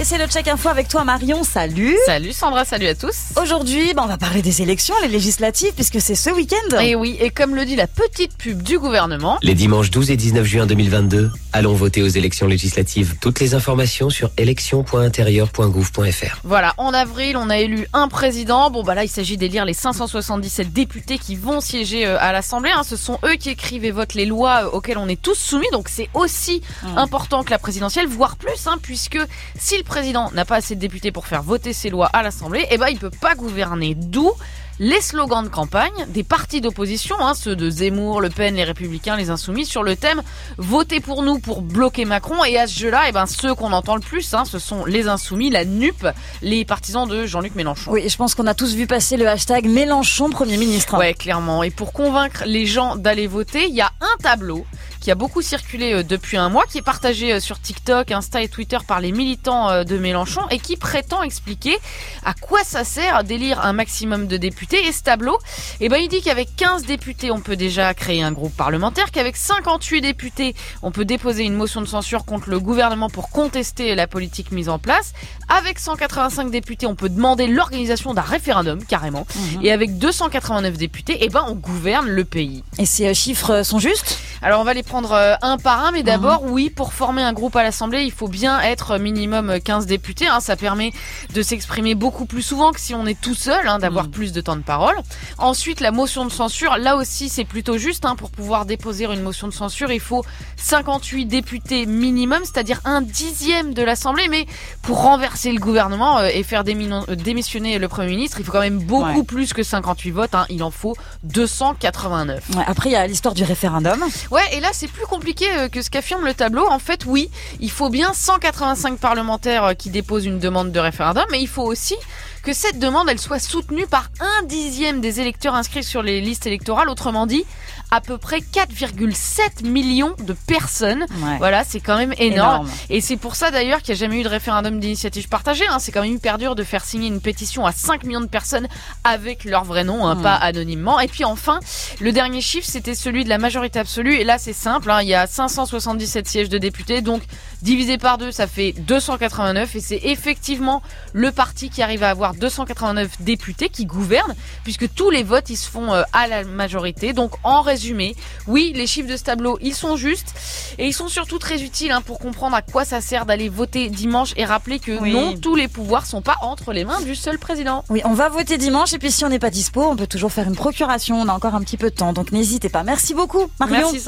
Et c'est le check info avec toi Marion, salut Salut Sandra, salut à tous Aujourd'hui, bah, on va parler des élections, les législatives, puisque c'est ce week-end. Et oui, et comme le dit la petite pub du gouvernement... Les dimanches 12 et 19 juin 2022, allons voter aux élections législatives. Toutes les informations sur élections.intérieur.gouv.fr Voilà, en avril, on a élu un président. Bon bah là, il s'agit d'élire les 577 députés qui vont siéger euh, à l'Assemblée. Hein. Ce sont eux qui écrivent et votent les lois euh, auxquelles on est tous soumis, donc c'est aussi mmh. important que la présidentielle, voire plus, hein, puisque si le président n'a pas assez de députés pour faire voter ses lois à l'Assemblée, eh ben il peut pas gouverner. D'où les slogans de campagne des partis d'opposition, hein, ceux de Zemmour, Le Pen, les Républicains, les Insoumis, sur le thème votez pour nous pour bloquer Macron. Et à ce jeu-là, eh ben ceux qu'on entend le plus, hein, ce sont les Insoumis, la NUP, les partisans de Jean-Luc Mélenchon. Oui, je pense qu'on a tous vu passer le hashtag Mélenchon Premier ministre. Ouais, clairement. Et pour convaincre les gens d'aller voter, il y a un tableau qui a beaucoup circulé euh, depuis un mois, qui est partagé euh, sur TikTok, Insta et Twitter par les militants euh, de Mélenchon et qui prétend expliquer à quoi ça sert d'élire un maximum de députés. Et ce tableau, eh ben, il dit qu'avec 15 députés, on peut déjà créer un groupe parlementaire, qu'avec 58 députés, on peut déposer une motion de censure contre le gouvernement pour contester la politique mise en place. Avec 185 députés, on peut demander l'organisation d'un référendum, carrément. Mhm. Et avec 289 députés, eh ben, on gouverne le pays. Et ces chiffres sont justes? Alors on va les prendre euh, un par un, mais d'abord, mhm. oui, pour former un groupe à l'Assemblée, il faut bien être minimum 15 députés. Hein. ça permet de s'exprimer beaucoup plus souvent que si on est tout seul, hein, d'avoir mhm. plus de temps de parole. Ensuite, la motion de censure, là aussi, c'est plutôt juste. Hein, pour pouvoir déposer une motion de censure, il faut 58 députés minimum, c'est-à-dire un dixième de l'Assemblée. Mais pour renverser le gouvernement euh, et faire euh, démissionner le Premier ministre, il faut quand même beaucoup plus que 58 votes. Il en faut 289. après, il y a l'histoire du référendum. Ouais, et là c'est plus compliqué euh, que ce qu'affirme le tableau. En fait, oui, il faut bien 185 parlementaires euh, qui déposent une demande de référendum, mais il faut aussi que cette demande elle soit soutenue par un dixième des électeurs inscrits sur les listes électorales. Autrement dit, à peu près 4,7 millions de personnes. Voilà, c'est quand même énorme. Et c'est pour ça d'ailleurs qu'il n'y a jamais eu de référendum d'initiative partagée. Hein. C'est quand même hyper dur de faire signer une pétition à 5 millions de personnes avec leur vrai nom, hein, pas anonymement. Et puis enfin, le dernier chiffre, c'était celui de la majorité absolue. Et là, c'est simple. Hein. Il y a 577 sièges de députés. Donc, divisé par deux, ça fait 289. Et c'est effectivement le parti qui arrive à avoir 289 députés qui gouvernent, puisque tous les votes, ils se font euh, à la majorité. Donc, en résumé, oui, les chiffres de ce tableau, ils sont justes. Et ils sont surtout très utiles hein, pour comprendre à quoi ça sert d'aller voter dimanche et rappeler que non, tous les pouvoirs sont pas entre les mains du seul président. Oui, on va voter dimanche. Et puis, si on n'est pas dispo, on peut toujours faire une procuration. On a encore un petit peu de temps. Donc, n'hésitez pas. Merci beaucoup, Marion. Merci,